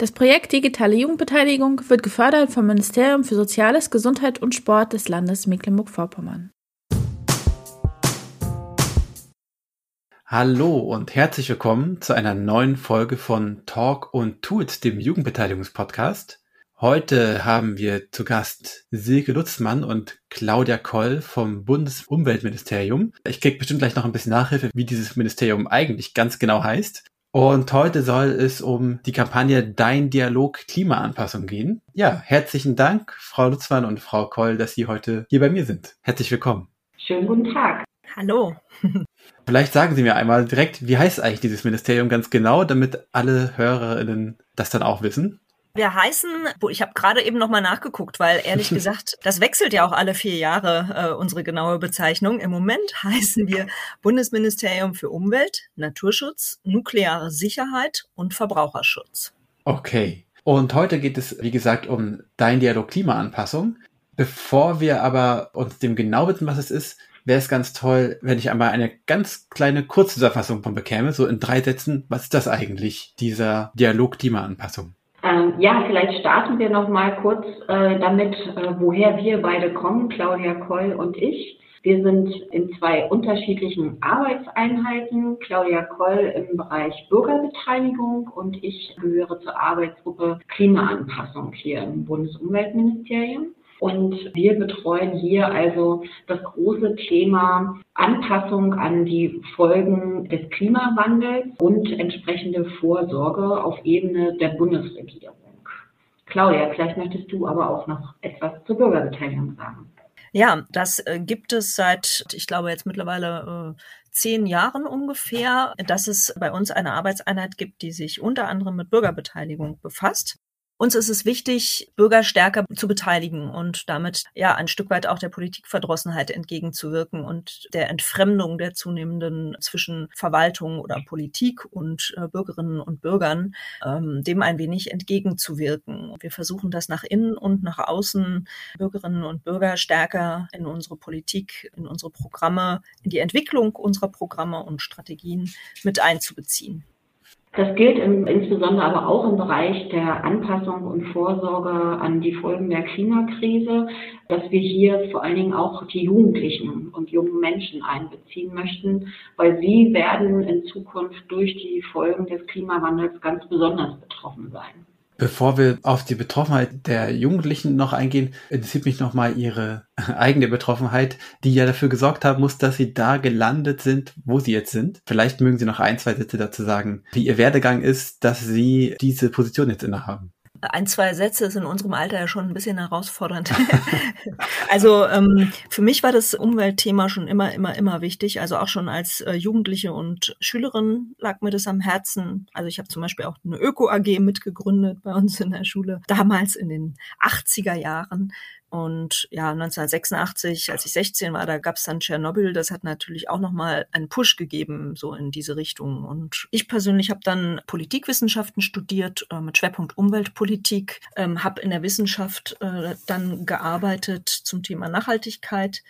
Das Projekt Digitale Jugendbeteiligung wird gefördert vom Ministerium für Soziales, Gesundheit und Sport des Landes Mecklenburg-Vorpommern. Hallo und herzlich willkommen zu einer neuen Folge von Talk und Tools, dem Jugendbeteiligungspodcast. Heute haben wir zu Gast Silke Lutzmann und Claudia Koll vom Bundesumweltministerium. Ich krieg bestimmt gleich noch ein bisschen Nachhilfe, wie dieses Ministerium eigentlich ganz genau heißt. Und heute soll es um die Kampagne Dein Dialog Klimaanpassung gehen. Ja, herzlichen Dank, Frau Lutzmann und Frau Koll, dass Sie heute hier bei mir sind. Herzlich willkommen. Schönen guten Tag. Hallo. Vielleicht sagen Sie mir einmal direkt, wie heißt eigentlich dieses Ministerium ganz genau, damit alle Hörerinnen das dann auch wissen? Wir heißen, ich habe gerade eben nochmal nachgeguckt, weil ehrlich gesagt, das wechselt ja auch alle vier Jahre äh, unsere genaue Bezeichnung. Im Moment heißen wir Bundesministerium für Umwelt, Naturschutz, nukleare Sicherheit und Verbraucherschutz. Okay. Und heute geht es, wie gesagt, um Dein Dialog Klimaanpassung. Bevor wir aber uns dem genau wissen, was es ist, wäre es ganz toll, wenn ich einmal eine ganz kleine Kurzzusammenfassung von bekäme, so in drei Sätzen. Was ist das eigentlich, dieser Dialog Klimaanpassung? Ähm, ja, vielleicht starten wir noch mal kurz äh, damit, äh, woher wir beide kommen, Claudia Koll und ich. Wir sind in zwei unterschiedlichen Arbeitseinheiten. Claudia Koll im Bereich Bürgerbeteiligung und ich gehöre zur Arbeitsgruppe Klimaanpassung hier im Bundesumweltministerium. Und wir betreuen hier also das große Thema Anpassung an die Folgen des Klimawandels und entsprechende Vorsorge auf Ebene der Bundesregierung. Claudia, vielleicht möchtest du aber auch noch etwas zur Bürgerbeteiligung sagen. Ja, das äh, gibt es seit, ich glaube, jetzt mittlerweile äh, zehn Jahren ungefähr, dass es bei uns eine Arbeitseinheit gibt, die sich unter anderem mit Bürgerbeteiligung befasst. Uns ist es wichtig, Bürger stärker zu beteiligen und damit ja ein Stück weit auch der Politikverdrossenheit entgegenzuwirken und der Entfremdung der zunehmenden zwischen Verwaltung oder Politik und äh, Bürgerinnen und Bürgern, ähm, dem ein wenig entgegenzuwirken. Wir versuchen das nach innen und nach außen, Bürgerinnen und Bürger stärker in unsere Politik, in unsere Programme, in die Entwicklung unserer Programme und Strategien mit einzubeziehen. Das gilt im, insbesondere aber auch im Bereich der Anpassung und Vorsorge an die Folgen der Klimakrise, dass wir hier vor allen Dingen auch die Jugendlichen und jungen Menschen einbeziehen möchten, weil sie werden in Zukunft durch die Folgen des Klimawandels ganz besonders betroffen sein. Bevor wir auf die Betroffenheit der Jugendlichen noch eingehen, interessiert mich nochmal Ihre eigene Betroffenheit, die ja dafür gesorgt haben muss, dass Sie da gelandet sind, wo Sie jetzt sind. Vielleicht mögen Sie noch ein, zwei Sätze dazu sagen, wie Ihr Werdegang ist, dass Sie diese Position jetzt innehaben ein, zwei Sätze ist in unserem Alter ja schon ein bisschen herausfordernd. also ähm, für mich war das Umweltthema schon immer, immer, immer wichtig. Also auch schon als äh, Jugendliche und Schülerin lag mir das am Herzen. Also ich habe zum Beispiel auch eine Öko-AG mitgegründet bei uns in der Schule, damals in den 80er Jahren. Und ja, 1986, als ich 16 war, da gab es dann Tschernobyl. Das hat natürlich auch nochmal einen Push gegeben, so in diese Richtung. Und ich persönlich habe dann Politikwissenschaften studiert äh, mit Schwerpunkt Umweltpolitik, ähm, habe in der Wissenschaft äh, dann gearbeitet zum Thema Nachhaltigkeit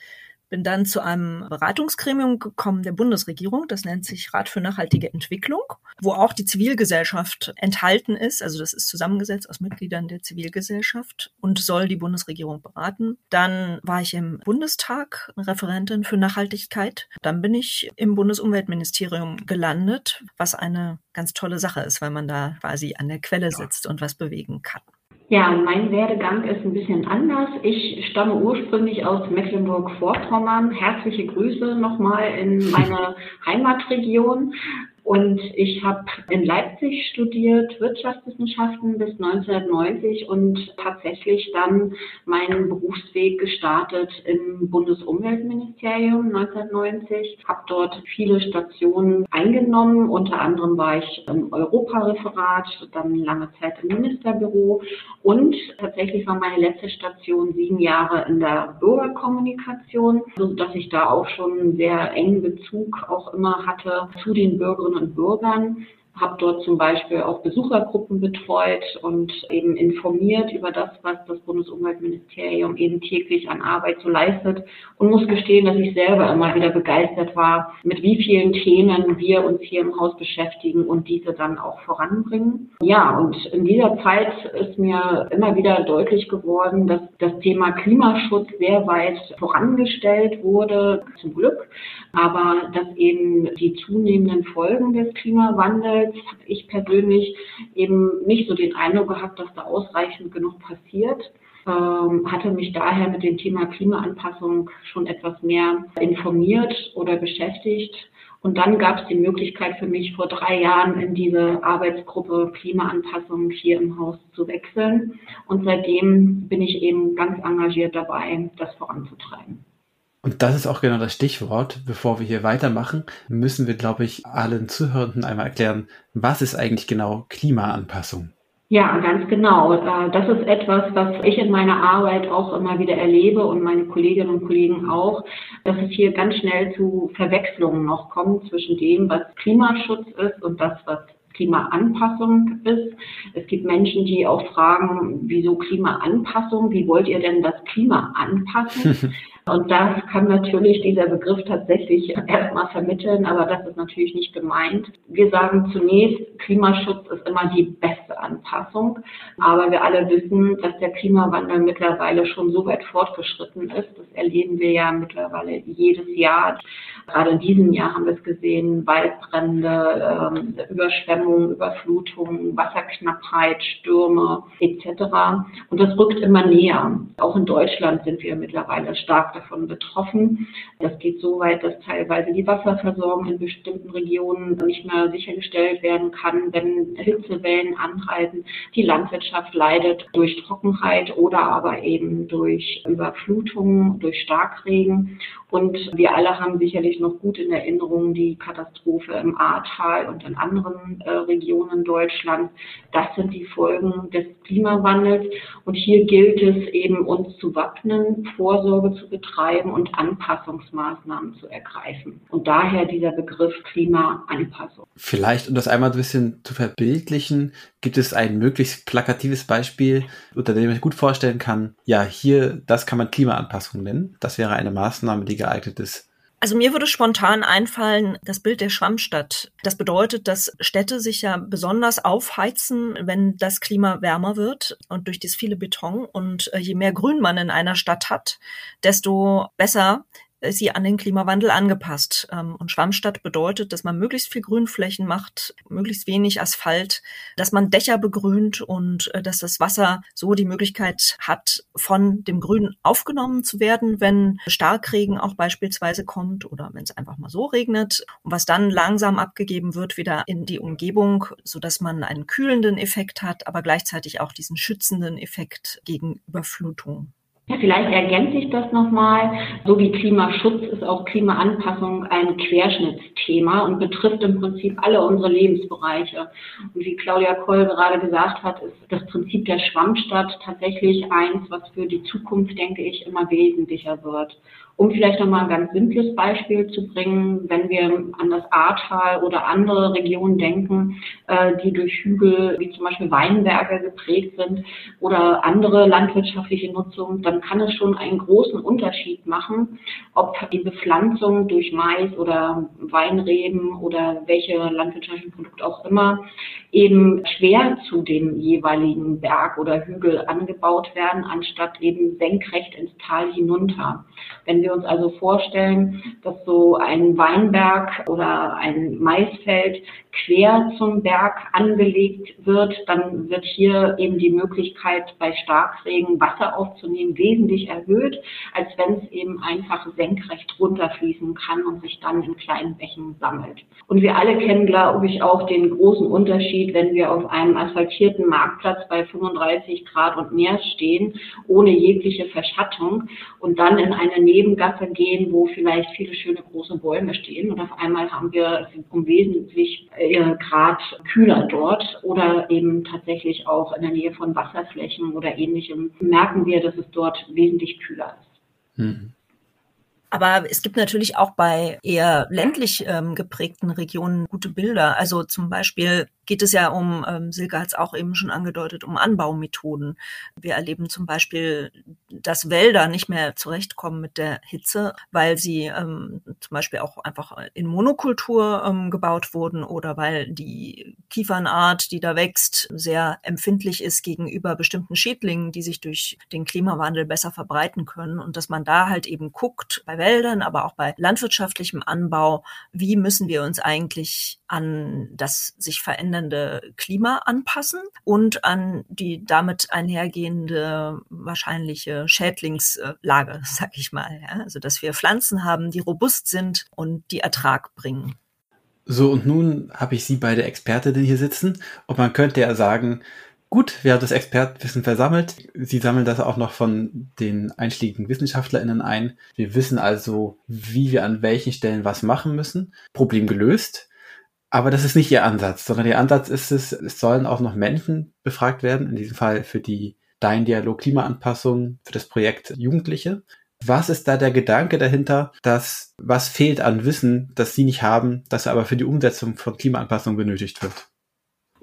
bin dann zu einem Beratungsgremium gekommen der Bundesregierung, das nennt sich Rat für nachhaltige Entwicklung, wo auch die Zivilgesellschaft enthalten ist. Also das ist zusammengesetzt aus Mitgliedern der Zivilgesellschaft und soll die Bundesregierung beraten. Dann war ich im Bundestag Referentin für Nachhaltigkeit. Dann bin ich im Bundesumweltministerium gelandet, was eine ganz tolle Sache ist, weil man da quasi an der Quelle sitzt und was bewegen kann. Ja, mein Werdegang ist ein bisschen anders. Ich stamme ursprünglich aus Mecklenburg-Vorpommern. Herzliche Grüße nochmal in meine Heimatregion Und ich habe in Leipzig studiert Wirtschaftswissenschaften bis 1990 und tatsächlich dann meinen Berufsweg gestartet im Bundesumweltministerium 1990. Habe dort viele Stationen eingenommen. Unter anderem war ich im Europareferat, dann lange Zeit im Ministerbüro und tatsächlich war meine letzte Station sieben Jahre in der Bürgerkommunikation, sodass ich da auch schon einen sehr engen Bezug auch immer hatte zu den Bürgerinnen und Bürgern habe dort zum Beispiel auch Besuchergruppen betreut und eben informiert über das, was das Bundesumweltministerium eben täglich an Arbeit so leistet und muss gestehen, dass ich selber immer wieder begeistert war, mit wie vielen Themen wir uns hier im Haus beschäftigen und diese dann auch voranbringen. Ja, und in dieser Zeit ist mir immer wieder deutlich geworden, dass das Thema Klimaschutz sehr weit vorangestellt wurde, zum Glück, aber dass eben die zunehmenden Folgen des Klimawandels Umwelt habe ich persönlich eben nicht so den Eindruck gehabt, dass da ausreichend genug passiert. Ähm, hatte mich daher mit dem Thema Klimaanpassung schon etwas mehr informiert oder beschäftigt. Und dann gab es die Möglichkeit für mich, vor drei Jahren in diese Arbeitsgruppe Klimaanpassung hier im Haus zu wechseln. Und seitdem bin ich eben ganz engagiert dabei, das voranzutreiben. Und das ist auch genau das Stichwort. Bevor wir hier weitermachen, müssen wir, glaube ich, allen Zuhörenden einmal erklären, was ist eigentlich genau Klimaanpassung? Ja, ganz genau. Äh, das ist etwas, was ich in meiner Arbeit auch immer wieder erlebe und meine Kolleginnen und Kollegen auch, dass es hier ganz schnell zu Verwechslungen noch kommt zwischen dem, was Klimaschutz ist und das, was Klimaanpassung ist. Es gibt Menschen, die auch fragen, wieso Klimaanpassung? Wie wollt ihr denn das Klima anpassen? Und das kann natürlich dieser Begriff tatsächlich erstmal vermitteln, aber das ist natürlich nicht gemeint. Wir sagen zunächst, Klimaschutz ist immer die beste Anpassung. Aber wir alle wissen, dass der Klimawandel mittlerweile schon so weit fortgeschritten ist. Das erleben wir ja mittlerweile jedes Jahr. Gerade in diesem Jahr haben wir es gesehen, Waldbrände, ähm, Überschwemmungen, Überflutungen, Wasserknappheit, Stürme etc. Und das rückt immer näher. Auch in Deutschland sind wir mittlerweile stark davon betroffen. Das geht so weit, dass teilweise die Wasserversorgung in bestimmten Regionen nicht mehr sichergestellt werden kann, wenn Hitzewellen anhalten. Die Landwirtschaft leidet durch Trockenheit oder aber eben durch Überflutungen, durch Starkregen. Und wir alle haben sicherlich noch gut in Erinnerung die Katastrophe im Ahrtal und in anderen äh, Regionen Deutschlands. Das sind die Folgen des Klimawandels. Und hier gilt es eben, uns zu wappnen, Vorsorge zu betreiben und Anpassungsmaßnahmen zu ergreifen. Und daher dieser Begriff Klimaanpassung. Vielleicht, um das einmal ein bisschen zu verbildlichen, gibt es ein möglichst plakatives Beispiel, unter dem ich gut vorstellen kann, ja, hier, das kann man Klimaanpassung nennen. Das wäre eine Maßnahme, die geeignet ist. Also mir würde spontan einfallen, das Bild der Schwammstadt. Das bedeutet, dass Städte sich ja besonders aufheizen, wenn das Klima wärmer wird und durch das viele Beton. Und äh, je mehr Grün man in einer Stadt hat, desto besser sie an den Klimawandel angepasst. Ähm, und Schwammstadt bedeutet, dass man möglichst viel Grünflächen macht, möglichst wenig Asphalt, dass man Dächer begrünt und äh, dass das Wasser so die Möglichkeit hat, von dem Grün aufgenommen zu werden, wenn Starkregen auch beispielsweise kommt oder wenn es einfach mal so regnet und was dann langsam abgegeben wird wieder in die Umgebung, so dass man einen kühlenden Effekt hat, aber gleichzeitig auch diesen schützenden Effekt gegen Überflutung. Vielleicht ergänze ich das nochmal. So wie Klimaschutz ist auch Klimaanpassung ein Querschnittsthema und betrifft im Prinzip alle unsere Lebensbereiche. Und wie Claudia Koll gerade gesagt hat, ist das Prinzip der Schwammstadt tatsächlich eins, was für die Zukunft, denke ich, immer wesentlicher wird. Um vielleicht nochmal ein ganz simples Beispiel zu bringen, wenn wir an das Ahrtal oder andere Regionen denken, äh, die durch Hügel wie zum Beispiel Weinberge geprägt sind oder andere landwirtschaftliche Nutzung, dann kann es schon einen großen Unterschied machen, ob die Bepflanzung durch Mais oder Weinreben oder welche landwirtschaftlichen Produkte auch immer eben schwer zu dem jeweiligen Berg oder Hügel angebaut werden, anstatt eben senkrecht ins Tal hinunter. Wenn wir wir uns also vorstellen, dass so ein Weinberg oder ein Maisfeld quer zum Berg angelegt wird, dann wird hier eben die Möglichkeit, bei Starkregen Wasser aufzunehmen, wesentlich erhöht, als wenn es eben einfach senkrecht runterfließen kann und sich dann in kleinen Bächen sammelt. Und wir alle kennen, glaube ich, auch den großen Unterschied, wenn wir auf einem asphaltierten Marktplatz bei 35 Grad und mehr stehen, ohne jegliche Verschattung und dann in eine Nebengasse gehen, wo vielleicht viele schöne große Bäume stehen und auf einmal haben wir um wesentlich äh, Grad kühler dort oder eben tatsächlich auch in der Nähe von Wasserflächen oder ähnlichem merken wir, dass es dort wesentlich kühler ist. Mhm. Aber es gibt natürlich auch bei eher ländlich ähm, geprägten Regionen gute Bilder. Also zum Beispiel geht es ja um, ähm, Silke hat es auch eben schon angedeutet, um Anbaumethoden. Wir erleben zum Beispiel, dass Wälder nicht mehr zurechtkommen mit der Hitze, weil sie ähm, zum Beispiel auch einfach in Monokultur ähm, gebaut wurden oder weil die Kiefernart, die da wächst, sehr empfindlich ist gegenüber bestimmten Schädlingen, die sich durch den Klimawandel besser verbreiten können. Und dass man da halt eben guckt, bei Wäldern, aber auch bei landwirtschaftlichem Anbau, wie müssen wir uns eigentlich an das sich verändernde verändernde Klima anpassen und an die damit einhergehende wahrscheinliche Schädlingslage, sag ich mal. Ja? Also dass wir Pflanzen haben, die robust sind und die Ertrag bringen. So, und nun habe ich Sie beide Expertinnen hier sitzen und man könnte ja sagen, gut, wir haben das Expertwissen versammelt. Sie sammeln das auch noch von den einschlägigen WissenschaftlerInnen ein. Wir wissen also, wie wir an welchen Stellen was machen müssen. Problem gelöst. Aber das ist nicht ihr Ansatz, sondern ihr Ansatz ist es, es sollen auch noch Menschen befragt werden, in diesem Fall für die Dein Dialog Klimaanpassung, für das Projekt Jugendliche. Was ist da der Gedanke dahinter, dass was fehlt an Wissen, das sie nicht haben, das aber für die Umsetzung von Klimaanpassung benötigt wird?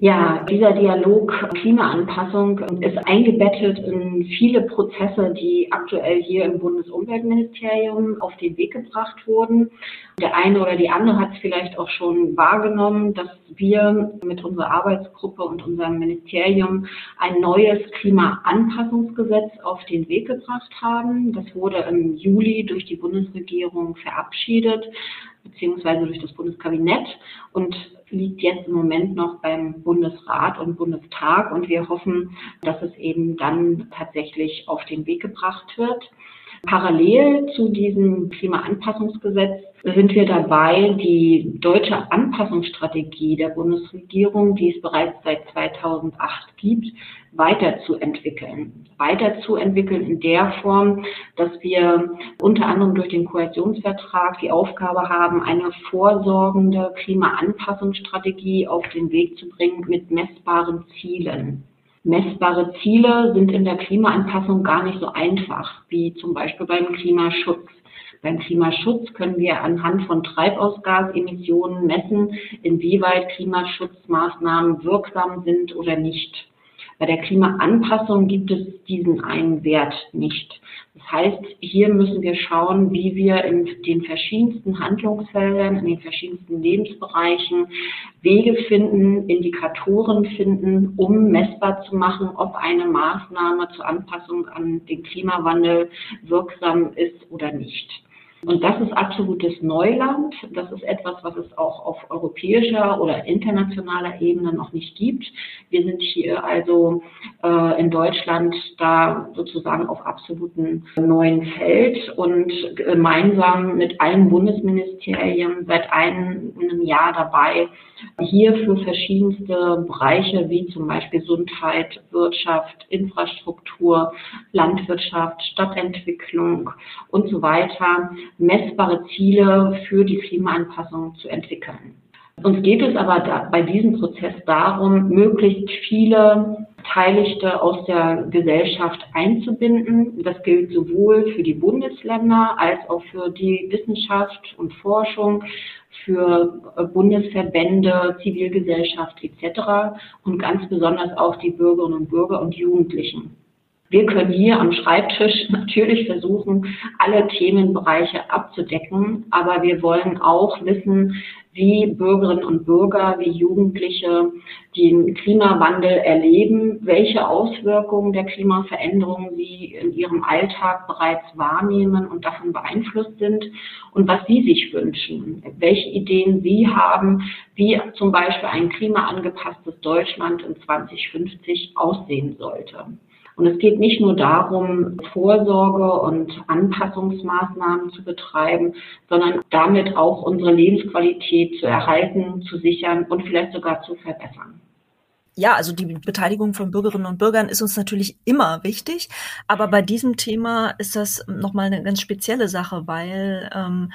Ja, dieser Dialog Klimaanpassung ist eingebettet in viele Prozesse, die aktuell hier im Bundesumweltministerium auf den Weg gebracht wurden. Der eine oder die andere hat es vielleicht auch schon wahrgenommen, dass wir mit unserer Arbeitsgruppe und unserem Ministerium ein neues Klimaanpassungsgesetz auf den Weg gebracht haben. Das wurde im Juli durch die Bundesregierung verabschiedet beziehungsweise durch das Bundeskabinett und liegt jetzt im Moment noch beim Bundesrat und Bundestag und wir hoffen, dass es eben dann tatsächlich auf den Weg gebracht wird. Parallel zu diesem Klimaanpassungsgesetz sind wir dabei, die deutsche Anpassungsstrategie der Bundesregierung, die es bereits seit 2008 gibt, weiterzuentwickeln. Weiterzuentwickeln in der Form, dass wir unter anderem durch den Koalitionsvertrag die Aufgabe haben, eine vorsorgende Klimaanpassungsstrategie auf den Weg zu bringen mit messbaren Zielen. Messbare Ziele sind in der Klimaanpassung gar nicht so einfach, wie zum Beispiel beim Klimaschutz. Beim Klimaschutz können wir anhand von Treibhausgasemissionen messen, inwieweit Klimaschutzmaßnahmen wirksam sind oder nicht. Bei der Klimaanpassung gibt es diesen einen Wert nicht. Das heißt, hier müssen wir schauen, wie wir in den verschiedensten Handlungsfeldern, in den verschiedensten Lebensbereichen Wege finden, Indikatoren finden, um messbar zu machen, ob eine Maßnahme zur Anpassung an den Klimawandel wirksam ist oder nicht. Und das ist absolutes Neuland. Das ist etwas, was es auch auf europäischer oder internationaler Ebene noch nicht gibt. Wir sind hier also äh, in Deutschland da sozusagen auf absoluten neuen Feld und gemeinsam mit allen Bundesministerien seit einem Jahr dabei, hier für verschiedenste Bereiche wie zum Beispiel Gesundheit, Wirtschaft, Infrastruktur, Landwirtschaft, Stadtentwicklung und so weiter messbare Ziele für die Klimaanpassung zu entwickeln. Uns geht es aber da, bei diesem Prozess darum, möglichst viele Beteiligte aus der Gesellschaft einzubinden. Das gilt sowohl für die Bundesländer als auch für die Wissenschaft und Forschung, für Bundesverbände, Zivilgesellschaft etc. und ganz besonders auch die Bürgerinnen und Bürger und Jugendlichen. Wir können hier am Schreibtisch natürlich versuchen, alle Themenbereiche abzudecken, aber wir wollen auch wissen, wie Bürgerinnen und Bürger, wie Jugendliche den Klimawandel erleben, welche Auswirkungen der Klimaveränderung sie in ihrem Alltag bereits wahrnehmen und davon beeinflusst sind und was sie sich wünschen, welche Ideen sie haben, wie zum Beispiel ein klimaangepasstes Deutschland in 2050 aussehen sollte. Und es geht nicht nur darum, Vorsorge und Anpassungsmaßnahmen zu betreiben, sondern damit auch unsere Lebensqualität zu erhalten, zu sichern und vielleicht sogar zu verbessern. Ja, also die Beteiligung von Bürgerinnen und Bürgern ist uns natürlich immer wichtig, aber bei diesem Thema ist das nochmal eine ganz spezielle Sache, weil ähm,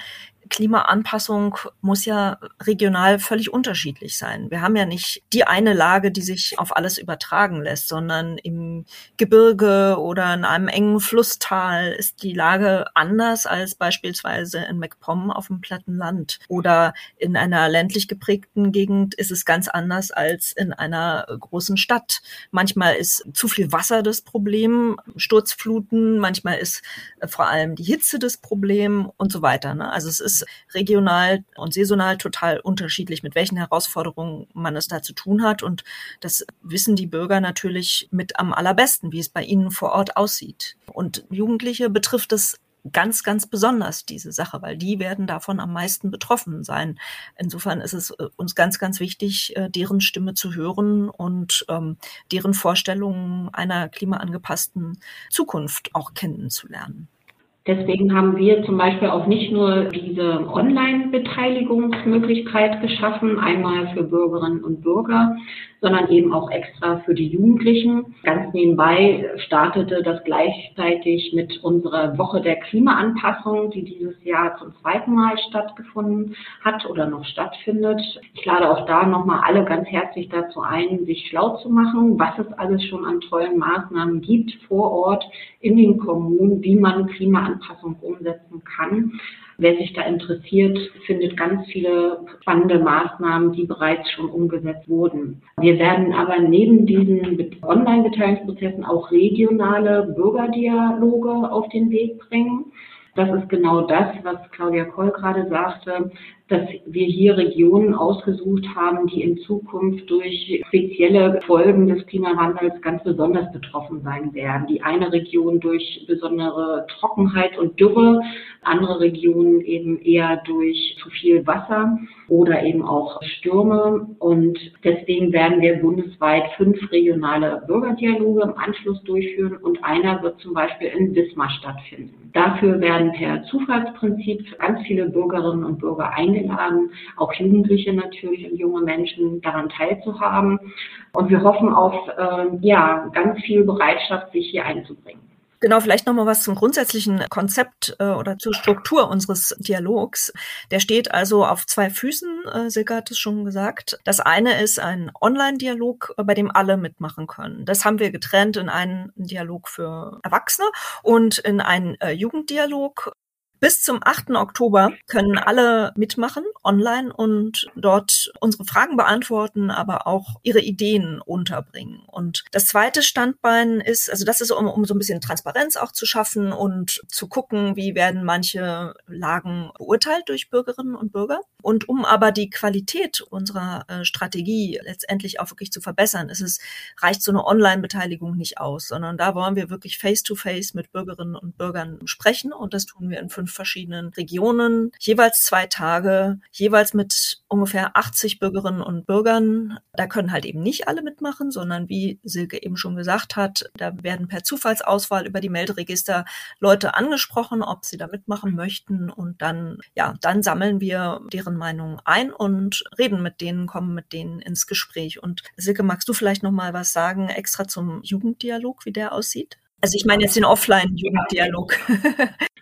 Klimaanpassung muss ja regional völlig unterschiedlich sein. Wir haben ja nicht die eine Lage, die sich auf alles übertragen lässt, sondern im Gebirge oder in einem engen Flusstal ist die Lage anders als beispielsweise in MacPom auf dem platten Land. Oder in einer ländlich geprägten Gegend ist es ganz anders als in einer großen Stadt. Manchmal ist zu viel Wasser das Problem, Sturzfluten, manchmal ist vor allem die Hitze das Problem und so weiter. Ne? Also es ist regional und saisonal total unterschiedlich, mit welchen Herausforderungen man es da zu tun hat. Und das wissen die Bürger natürlich mit am allerbesten, wie es bei ihnen vor Ort aussieht. Und Jugendliche betrifft es ganz, ganz besonders diese Sache, weil die werden davon am meisten betroffen sein. Insofern ist es äh, uns ganz, ganz wichtig, äh, deren Stimme zu hören und ähm, deren Vorstellungen einer klimaangepassten Zukunft auch kennenzulernen. Deswegen haben wir zum Beispiel auch nicht nur diese Online-Beteiligungsmöglichkeit geschaffen, einmal für Bürgerinnen und Bürger, sondern eben auch extra für die Jugendlichen. Ganz nebenbei startete das gleichzeitig mit unserer Woche der Klimaanpassung, die dieses Jahr zum zweiten Mal stattgefunden hat oder noch stattfindet. Ich lade auch da nochmal alle ganz herzlich dazu ein, sich schlau zu machen, was es alles schon an tollen Maßnahmen gibt vor Ort in den Kommunen, wie man Klimaanpassung umsetzen kann. Wer sich da interessiert, findet ganz viele spannende Maßnahmen, die bereits schon umgesetzt wurden. Wir werden aber neben diesen Online-Beteiligungsprozessen auch regionale Bürgerdialoge auf den Weg bringen. Das ist genau das, was Claudia Koll gerade sagte dass wir hier Regionen ausgesucht haben, die in Zukunft durch spezielle Folgen des Klimawandels ganz besonders betroffen sein werden. Die eine Region durch besondere Trockenheit und Dürre, andere Regionen eben eher durch zu viel Wasser oder eben auch Stürme. Und deswegen werden wir bundesweit fünf regionale Bürgerdialoge im Anschluss durchführen und einer wird zum Beispiel in Wismar stattfinden. Dafür werden per Zufallsprinzip ganz viele Bürgerinnen und Bürger eingeladen eingeladen, auch Jugendliche natürlich und junge Menschen daran teilzuhaben. Und wir hoffen auf äh, ja, ganz viel Bereitschaft, sich hier einzubringen. Genau, vielleicht noch mal was zum grundsätzlichen Konzept äh, oder zur Struktur unseres Dialogs. Der steht also auf zwei Füßen, äh, Silke hat es schon gesagt. Das eine ist ein Online-Dialog, bei dem alle mitmachen können. Das haben wir getrennt in einen Dialog für Erwachsene und in einen äh, Jugenddialog, bis zum 8. Oktober können alle mitmachen online und dort unsere Fragen beantworten, aber auch ihre Ideen unterbringen. Und das zweite Standbein ist, also das ist, um, um so ein bisschen Transparenz auch zu schaffen und zu gucken, wie werden manche Lagen beurteilt durch Bürgerinnen und Bürger. Und um aber die Qualität unserer äh, Strategie letztendlich auch wirklich zu verbessern, ist es, reicht so eine Online-Beteiligung nicht aus, sondern da wollen wir wirklich face-to-face -face mit Bürgerinnen und Bürgern sprechen. Und das tun wir in fünf verschiedenen Regionen, jeweils zwei Tage, jeweils mit ungefähr 80 Bürgerinnen und Bürgern. Da können halt eben nicht alle mitmachen, sondern wie Silke eben schon gesagt hat, da werden per Zufallsauswahl über die Melderegister Leute angesprochen, ob sie da mitmachen möchten und dann, ja, dann sammeln wir deren Meinung ein und reden mit denen, kommen mit denen ins Gespräch. Und Silke, magst du vielleicht noch mal was sagen extra zum Jugenddialog, wie der aussieht? Also ich meine jetzt den Offline-Jugenddialog.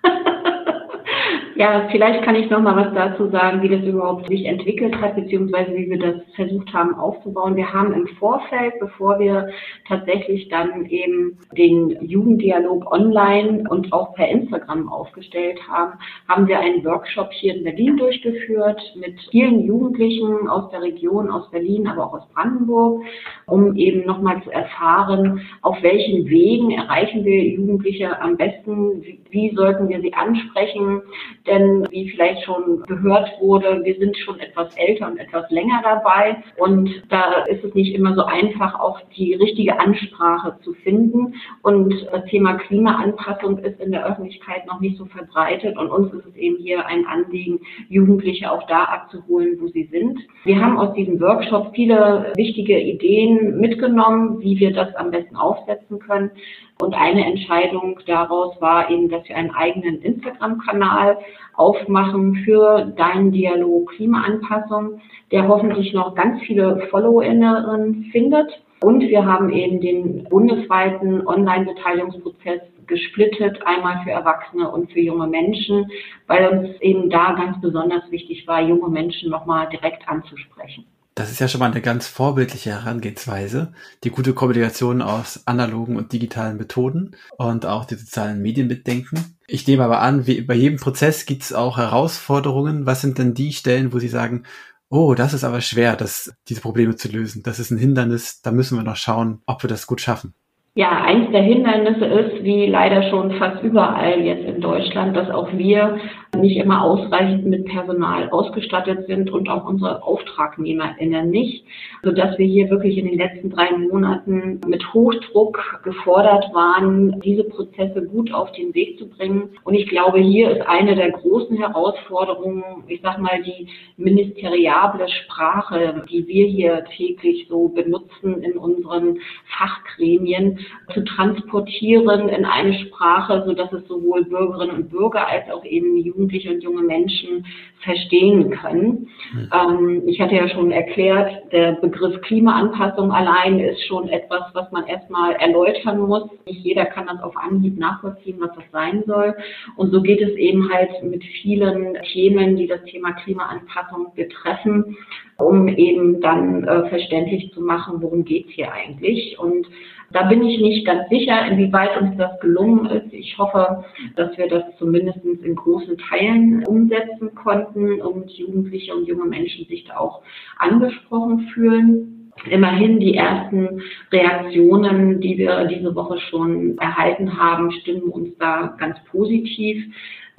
Ja, vielleicht kann ich noch mal was dazu sagen, wie das überhaupt sich entwickelt hat, beziehungsweise wie wir das versucht haben aufzubauen. Wir haben im Vorfeld, bevor wir tatsächlich dann eben den Jugenddialog online und auch per Instagram aufgestellt haben, haben wir einen Workshop hier in Berlin durchgeführt mit vielen Jugendlichen aus der Region, aus Berlin, aber auch aus Brandenburg, um eben noch mal zu erfahren, auf welchen Wegen erreichen wir Jugendliche am besten, wie, wie sollten wir sie ansprechen, denn wie vielleicht schon gehört wurde, wir sind schon etwas älter und etwas länger dabei und da ist es nicht immer so einfach, auch die richtige Ansprache zu finden und das Thema Klimaanpassung ist in der Öffentlichkeit noch nicht so verbreitet und uns ist es eben hier ein Anliegen, Jugendliche auch da abzuholen, wo sie sind. Wir haben aus diesem Workshop viele wichtige Ideen mitgenommen, wie wir das am besten aufsetzen können. Und eine Entscheidung daraus war eben, dass wir einen eigenen Instagram-Kanal aufmachen für deinen Dialog Klimaanpassung, der hoffentlich noch ganz viele FollowerInnen findet. Und wir haben eben den bundesweiten Online-Beteiligungsprozess gesplittet, einmal für Erwachsene und für junge Menschen, weil uns eben da ganz besonders wichtig war, junge Menschen nochmal direkt anzusprechen. Das ist ja schon mal eine ganz vorbildliche Herangehensweise. Die gute Kombination aus analogen und digitalen Methoden und auch die sozialen Medien mitdenken. Ich nehme aber an, wie bei jedem Prozess gibt es auch Herausforderungen. Was sind denn die Stellen, wo Sie sagen, oh, das ist aber schwer, das, diese Probleme zu lösen. Das ist ein Hindernis, da müssen wir noch schauen, ob wir das gut schaffen. Ja, eins der Hindernisse ist, wie leider schon fast überall jetzt in Deutschland, dass auch wir nicht immer ausreichend mit Personal ausgestattet sind und auch unsere AuftragnehmerInnen nicht, sodass wir hier wirklich in den letzten drei Monaten mit Hochdruck gefordert waren, diese Prozesse gut auf den Weg zu bringen. Und ich glaube, hier ist eine der großen Herausforderungen, ich sag mal, die ministeriable Sprache, die wir hier täglich so benutzen in unseren Fachgremien, zu transportieren in eine Sprache, so dass es sowohl Bürgerinnen und Bürger als auch eben Jugendliche und junge Menschen verstehen können. Mhm. Ähm, ich hatte ja schon erklärt, der Begriff Klimaanpassung allein ist schon etwas, was man erstmal erläutern muss. Nicht jeder kann das auf Anhieb nachvollziehen, was das sein soll. Und so geht es eben halt mit vielen Themen, die das Thema Klimaanpassung betreffen, um eben dann äh, verständlich zu machen, worum geht's hier eigentlich. Und da bin ich nicht ganz sicher, inwieweit uns das gelungen ist. Ich hoffe, dass wir das zumindest in großen Teilen umsetzen konnten und Jugendliche und junge Menschen sich da auch angesprochen fühlen. Immerhin die ersten Reaktionen, die wir diese Woche schon erhalten haben, stimmen uns da ganz positiv.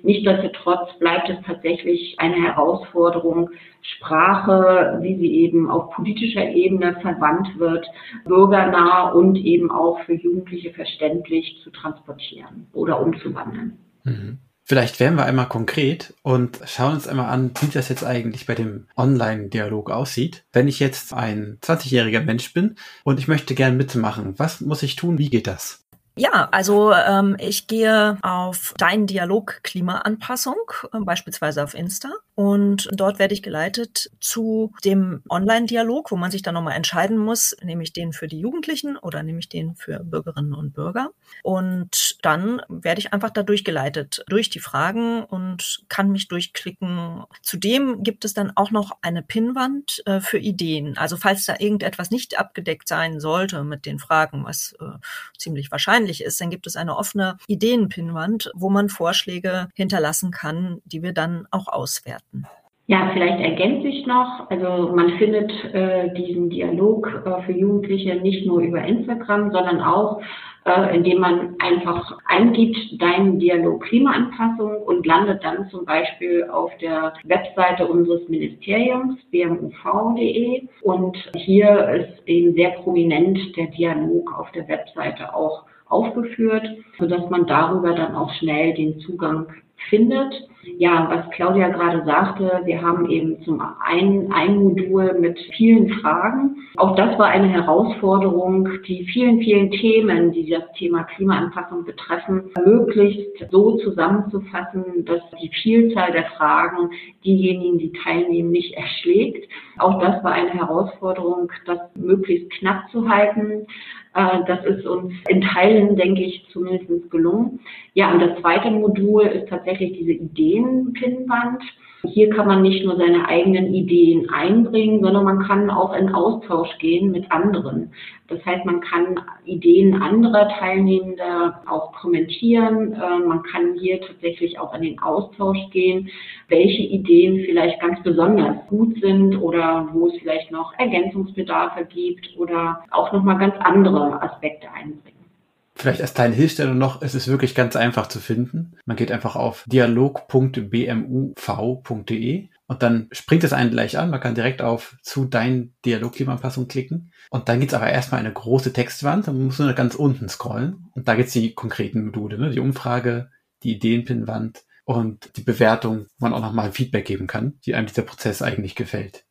Nichtsdestotrotz bleibt es tatsächlich eine Herausforderung, Sprache, wie sie eben auf politischer Ebene verwandt wird, bürgernah und eben auch für Jugendliche verständlich zu transportieren oder umzuwandeln. Mhm. Vielleicht werden wir einmal konkret und schauen uns einmal an, wie das jetzt eigentlich bei dem Online-Dialog aussieht. Wenn ich jetzt ein 20-jähriger Mensch bin und ich möchte gern mitmachen, was muss ich tun? Wie geht das? Ja, also ähm, ich gehe auf deinen Dialog Klimaanpassung, äh, beispielsweise auf Insta. Und dort werde ich geleitet zu dem Online-Dialog, wo man sich dann nochmal entscheiden muss, nehme ich den für die Jugendlichen oder nehme ich den für Bürgerinnen und Bürger. Und dann werde ich einfach da durchgeleitet durch die Fragen und kann mich durchklicken. Zudem gibt es dann auch noch eine Pinnwand äh, für Ideen. Also falls da irgendetwas nicht abgedeckt sein sollte mit den Fragen, was äh, ziemlich wahrscheinlich ist, dann gibt es eine offene Ideenpinnwand, wo man Vorschläge hinterlassen kann, die wir dann auch auswerten hatten. Ja, vielleicht ergänze ich noch, also man findet äh, diesen Dialog äh, für Jugendliche nicht nur über Instagram, sondern auch äh, indem man einfach eingibt, deinen Dialog Klimaanpassung und landet dann zum Beispiel auf der Webseite unseres Ministeriums, bmuv.de. Und hier ist eben sehr prominent der Dialog auf der Webseite auch aufgeführt, sodass man darüber dann auch schnell den Zugang findet. Ja, was Claudia gerade sagte, wir haben eben zum einen ein Modul mit vielen Fragen. Auch das war eine Herausforderung, die vielen, vielen Themen, die das Thema Klimaanpassung betreffen, möglichst so zusammenzufassen, dass die Vielzahl der Fragen diejenigen, die teilnehmen, nicht erschlägt. Auch das war eine Herausforderung, das möglichst knapp zu halten. Äh, das ist uns in Teilen, denke ich, zumindest gelungen. Ja, und das zweite Modul ist tatsächlich diese Idee Ideenpinnwand. Hier kann man nicht nur seine eigenen Ideen einbringen, sondern man kann auch in Austausch gehen mit anderen. Das heißt, man kann Ideen anderer Teilnehmender auch kommentieren. Äh, man kann hier tatsächlich auch in den Austausch gehen, welche Ideen vielleicht ganz besonders gut sind oder wo es vielleicht noch Ergänzungsbedarfe gibt oder auch nochmal ganz andere Aspekte einbringen. Vielleicht als kleine Hilfsstellung noch, es ist wirklich ganz einfach zu finden. Man geht einfach auf dialog.bmuv.de und dann springt es einen gleich an. Man kann direkt auf zu dein Dialogklimaanpassung klicken. Und dann gibt es aber erstmal eine große Textwand. Man muss nur ganz unten scrollen. Und da gibt es die konkreten Module, ne? die Umfrage, die Ideenpinwand und die Bewertung, wo man auch nochmal Feedback geben kann, wie einem dieser Prozess eigentlich gefällt.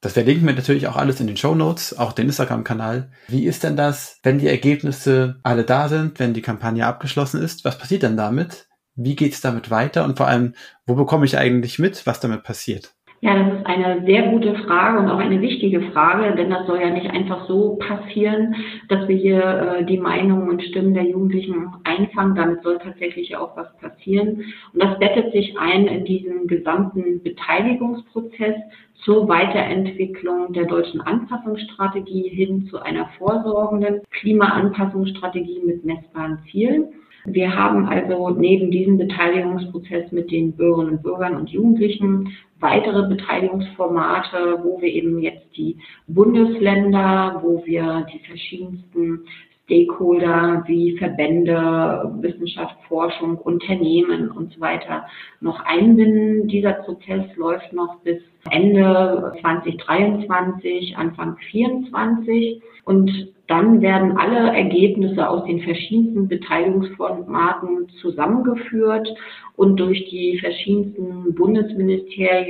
Das verlinken wir natürlich auch alles in den Show Notes, auch den Instagram-Kanal. Wie ist denn das, wenn die Ergebnisse alle da sind, wenn die Kampagne abgeschlossen ist? Was passiert denn damit? Wie geht es damit weiter? Und vor allem, wo bekomme ich eigentlich mit, was damit passiert? Ja, das ist eine sehr gute Frage und auch eine wichtige Frage, denn das soll ja nicht einfach so passieren, dass wir hier äh, die Meinungen und Stimmen der Jugendlichen einfangen. Damit soll tatsächlich auch was passieren. Und das bettet sich ein in diesen gesamten Beteiligungsprozess zur Weiterentwicklung der deutschen Anpassungsstrategie hin zu einer vorsorgenden Klimaanpassungsstrategie mit messbaren Zielen. Wir haben also neben diesem Beteiligungsprozess mit den Bürgerinnen und Bürgern und Jugendlichen weitere Beteiligungsformate, wo wir eben jetzt die Bundesländer, wo wir die verschiedensten Stakeholder wie Verbände, Wissenschaft, Forschung, Unternehmen und so weiter noch einbinden. Dieser Prozess läuft noch bis Ende 2023, Anfang 2024 und dann werden alle Ergebnisse aus den verschiedensten Beteiligungsformaten zusammengeführt und durch die verschiedensten Bundesministerien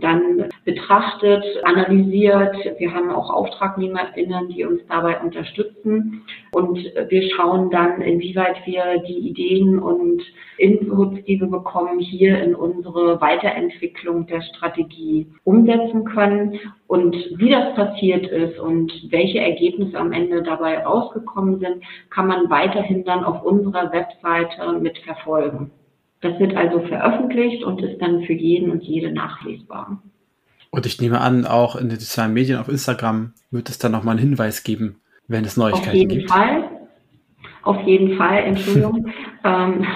dann betrachtet, analysiert. Wir haben auch AuftragnehmerInnen, die uns dabei unterstützen. Und wir schauen dann, inwieweit wir die Ideen und Inputs, die wir bekommen, hier in unsere Weiterentwicklung der Strategie umsetzen können. Und wie das passiert ist und welche Ergebnisse am Ende dabei rausgekommen sind, kann man weiterhin dann auf unserer Webseite mitverfolgen. Das wird also veröffentlicht und ist dann für jeden und jede nachlesbar. Und ich nehme an, auch in den sozialen Medien auf Instagram wird es dann nochmal einen Hinweis geben, wenn es Neuigkeiten gibt. Auf jeden Fall. Auf jeden Fall, Entschuldigung. ähm,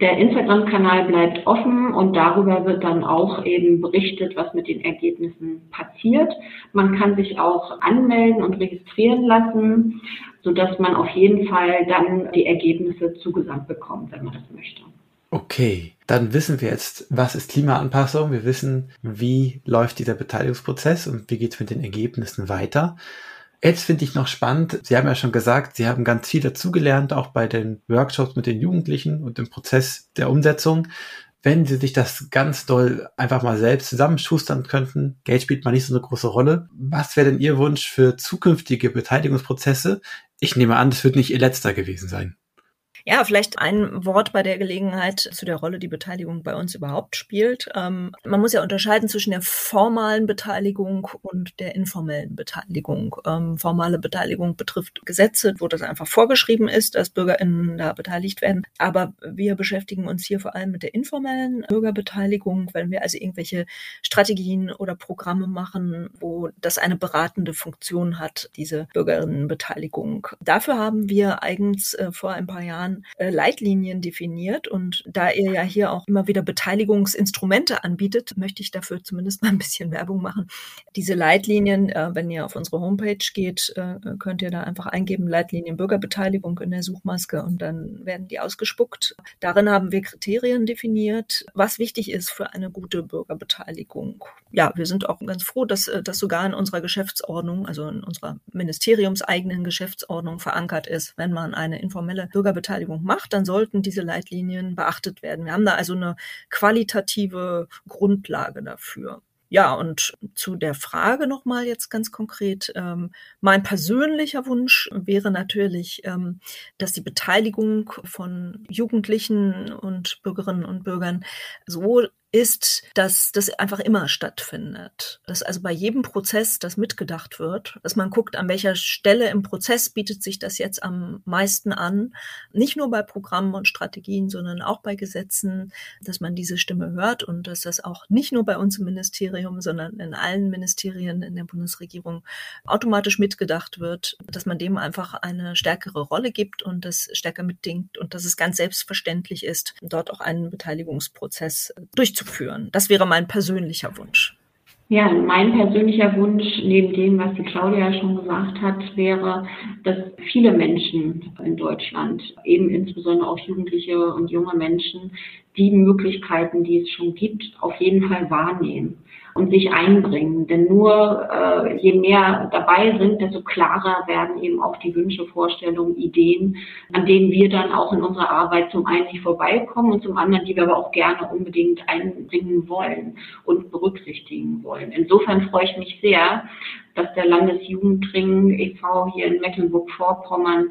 der Instagram-Kanal bleibt offen und darüber wird dann auch eben berichtet, was mit den Ergebnissen passiert. Man kann sich auch anmelden und registrieren lassen, sodass man auf jeden Fall dann die Ergebnisse zugesandt bekommt, wenn man das möchte. Okay, dann wissen wir jetzt, was ist Klimaanpassung. Wir wissen, wie läuft dieser Beteiligungsprozess und wie geht es mit den Ergebnissen weiter. Jetzt finde ich noch spannend, Sie haben ja schon gesagt, Sie haben ganz viel dazugelernt, auch bei den Workshops mit den Jugendlichen und im Prozess der Umsetzung. Wenn Sie sich das ganz doll einfach mal selbst zusammenschustern könnten, Geld spielt mal nicht so eine große Rolle. Was wäre denn Ihr Wunsch für zukünftige Beteiligungsprozesse? Ich nehme an, das wird nicht Ihr letzter gewesen sein. Ja, vielleicht ein Wort bei der Gelegenheit zu der Rolle, die Beteiligung bei uns überhaupt spielt. Ähm, man muss ja unterscheiden zwischen der formalen Beteiligung und der informellen Beteiligung. Ähm, formale Beteiligung betrifft Gesetze, wo das einfach vorgeschrieben ist, dass BürgerInnen da beteiligt werden. Aber wir beschäftigen uns hier vor allem mit der informellen Bürgerbeteiligung, wenn wir also irgendwelche Strategien oder Programme machen, wo das eine beratende Funktion hat, diese Bürgerinnenbeteiligung. Dafür haben wir eigens äh, vor ein paar Jahren Jahren äh, Leitlinien definiert. Und da ihr ja hier auch immer wieder Beteiligungsinstrumente anbietet, möchte ich dafür zumindest mal ein bisschen Werbung machen. Diese Leitlinien, äh, wenn ihr auf unsere Homepage geht, äh, könnt ihr da einfach eingeben Leitlinien Bürgerbeteiligung in der Suchmaske und dann werden die ausgespuckt. Darin haben wir Kriterien definiert, was wichtig ist für eine gute Bürgerbeteiligung. Ja, wir sind auch ganz froh, dass das sogar in unserer Geschäftsordnung, also in unserer ministeriumseigenen Geschäftsordnung verankert ist, wenn man eine informelle Bürgerbeteiligung Beteiligung macht, dann sollten diese Leitlinien beachtet werden. Wir haben da also eine qualitative Grundlage dafür. Ja, und zu der Frage nochmal jetzt ganz konkret. Ähm, mein persönlicher Wunsch wäre natürlich, ähm, dass die Beteiligung von Jugendlichen und Bürgerinnen und Bürgern so ist, dass das einfach immer stattfindet. Dass also bei jedem Prozess das mitgedacht wird, dass man guckt, an welcher Stelle im Prozess bietet sich das jetzt am meisten an. Nicht nur bei Programmen und Strategien, sondern auch bei Gesetzen, dass man diese Stimme hört und dass das auch nicht nur bei uns im Ministerium, sondern in allen Ministerien in der Bundesregierung automatisch mitgedacht wird, dass man dem einfach eine stärkere Rolle gibt und das stärker mitdenkt und dass es ganz selbstverständlich ist, dort auch einen Beteiligungsprozess durchzuführen. Das wäre mein persönlicher Wunsch. Ja, mein persönlicher Wunsch, neben dem, was die Claudia schon gesagt hat, wäre, dass viele Menschen in Deutschland, eben insbesondere auch Jugendliche und junge Menschen, die Möglichkeiten, die es schon gibt, auf jeden Fall wahrnehmen und sich einbringen. Denn nur äh, je mehr dabei sind, desto klarer werden eben auch die Wünsche, Vorstellungen, Ideen, an denen wir dann auch in unserer Arbeit zum einen nicht vorbeikommen und zum anderen, die wir aber auch gerne unbedingt einbringen wollen und berücksichtigen wollen. Insofern freue ich mich sehr, dass der Landesjugendring e.V. hier in Mecklenburg-Vorpommern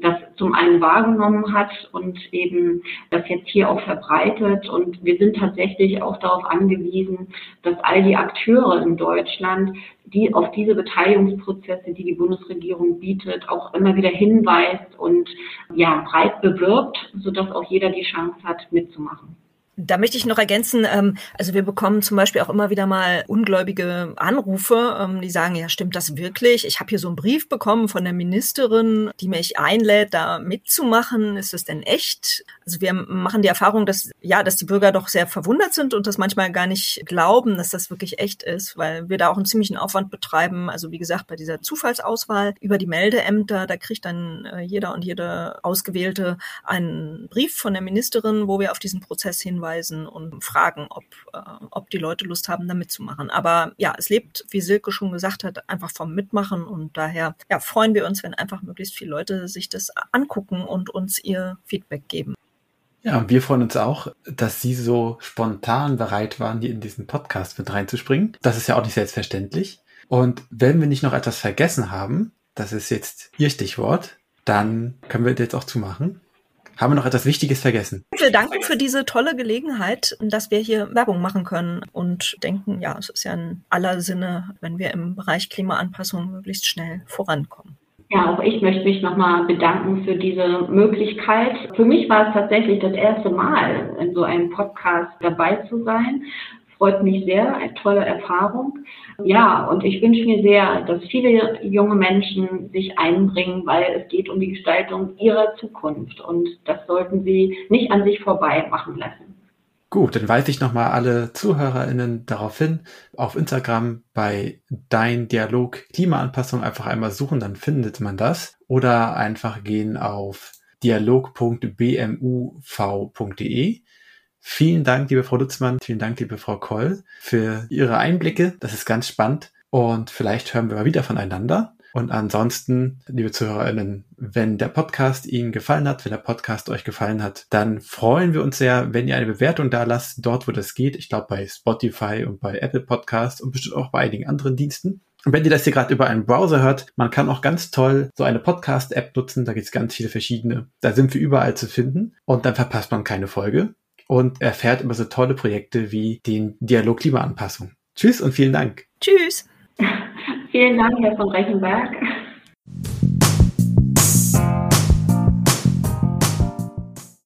das zum einen wahrgenommen hat und eben das jetzt hier auch verbreitet. Und wir sind tatsächlich auch darauf angewiesen, dass all die Akteure in Deutschland, die auf diese Beteiligungsprozesse, die die Bundesregierung bietet, auch immer wieder hinweist und ja, breit bewirbt, sodass auch jeder die Chance hat, mitzumachen. Da möchte ich noch ergänzen, ähm, also wir bekommen zum Beispiel auch immer wieder mal ungläubige Anrufe, ähm, die sagen, ja, stimmt das wirklich? Ich habe hier so einen Brief bekommen von der Ministerin, die mich einlädt, da mitzumachen. Ist das denn echt? Also wir machen die Erfahrung, dass ja, dass die Bürger doch sehr verwundert sind und das manchmal gar nicht glauben, dass das wirklich echt ist, weil wir da auch einen ziemlichen Aufwand betreiben. Also wie gesagt, bei dieser Zufallsauswahl über die Meldeämter, da kriegt dann äh, jeder und jede Ausgewählte einen Brief von der Ministerin, wo wir auf diesen Prozess hin hinweisen und fragen, ob, äh, ob die Leute Lust haben, da mitzumachen. Aber ja, es lebt, wie Silke schon gesagt hat, einfach vom Mitmachen und daher ja, freuen wir uns, wenn einfach möglichst viele Leute sich das angucken und uns ihr Feedback geben. Ja, wir freuen uns auch, dass Sie so spontan bereit waren, hier in diesen Podcast mit reinzuspringen. Das ist ja auch nicht selbstverständlich. Und wenn wir nicht noch etwas vergessen haben, das ist jetzt Ihr Stichwort, dann können wir jetzt auch zumachen. Haben wir noch etwas Wichtiges vergessen? Wir danken für diese tolle Gelegenheit, dass wir hier Werbung machen können und denken, ja, es ist ja in aller Sinne, wenn wir im Bereich Klimaanpassung möglichst schnell vorankommen. Ja, auch ich möchte mich nochmal bedanken für diese Möglichkeit. Für mich war es tatsächlich das erste Mal, in so einem Podcast dabei zu sein freut mich sehr, eine tolle Erfahrung. Ja, und ich wünsche mir sehr, dass viele junge Menschen sich einbringen, weil es geht um die Gestaltung ihrer Zukunft und das sollten sie nicht an sich vorbei machen lassen. Gut, dann weise ich nochmal alle ZuhörerInnen darauf hin, auf Instagram bei Dein Dialog Klimaanpassung einfach einmal suchen, dann findet man das. Oder einfach gehen auf dialog.bmuv.de Vielen Dank, liebe Frau Lutzmann, vielen Dank, liebe Frau Koll, für Ihre Einblicke. Das ist ganz spannend und vielleicht hören wir mal wieder voneinander. Und ansonsten, liebe ZuhörerInnen, wenn der Podcast Ihnen gefallen hat, wenn der Podcast euch gefallen hat, dann freuen wir uns sehr, wenn ihr eine Bewertung da lasst, dort wo das geht. Ich glaube bei Spotify und bei Apple Podcasts und bestimmt auch bei einigen anderen Diensten. Und wenn ihr das hier gerade über einen Browser hört, man kann auch ganz toll so eine Podcast-App nutzen, da gibt es ganz viele verschiedene. Da sind wir überall zu finden und dann verpasst man keine Folge und erfährt über so tolle Projekte wie den Dialog Klimaanpassung. Tschüss und vielen Dank. Tschüss. vielen Dank, Herr von Reichenberg.